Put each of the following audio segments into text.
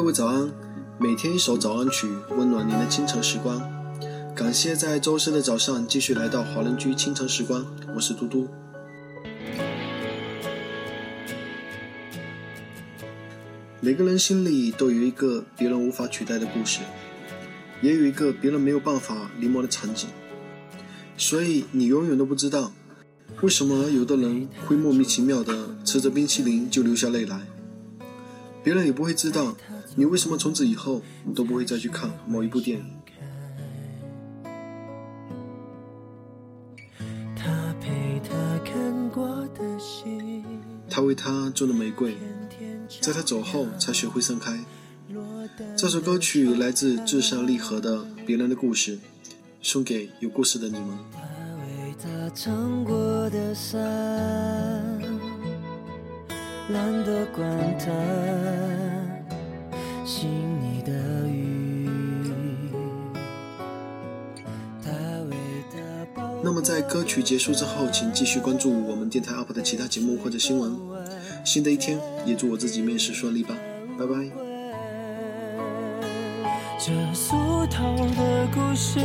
各位早安，每天一首早安曲，温暖您的清晨时光。感谢在周四的早上继续来到华人居清晨时光，我是嘟嘟。每个人心里都有一个别人无法取代的故事，也有一个别人没有办法临摹的场景，所以你永远都不知道，为什么有的人会莫名其妙的吃着冰淇淋就流下泪来，别人也不会知道你为什么从此以后都不会再去看某一部电影。他为她种的玫瑰。在他走后，才学会盛开。这首歌曲来自至上励合的《别人的故事》，送给有故事的你们。那么在歌曲结束之后，请继续关注我们电台 UP 的其他节目或者新闻。新的一天，也祝我自己面试顺利吧，拜拜。这俗套的故事，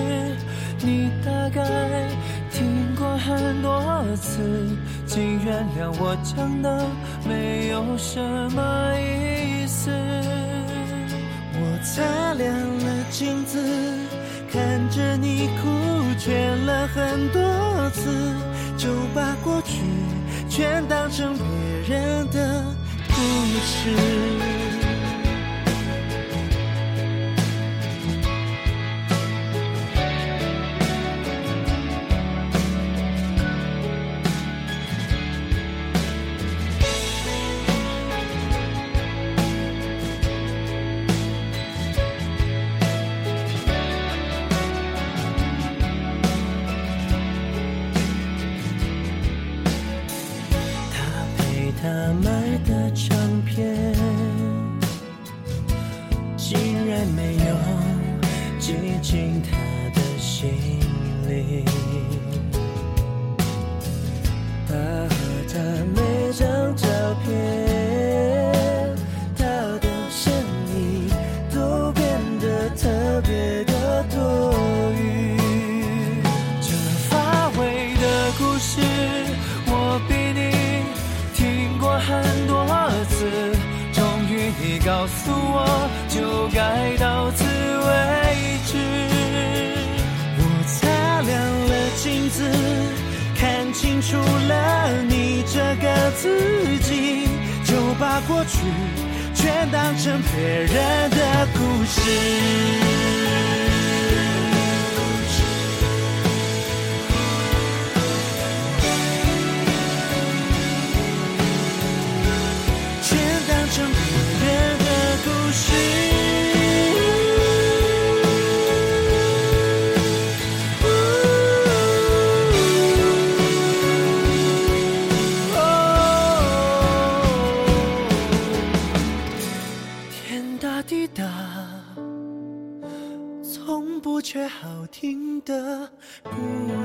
你大概听过很多次，请原谅我讲的没有什么意思。我擦亮了镜子，看着你哭劝了很多次，就把过去全当成别人的故事。他买的唱片，竟然没有挤进他的心里。告诉我，就该到此为止。我擦亮了镜子，看清楚了你这个自己，就把过去全当成别人的故事。滴答，从不缺好听的故事。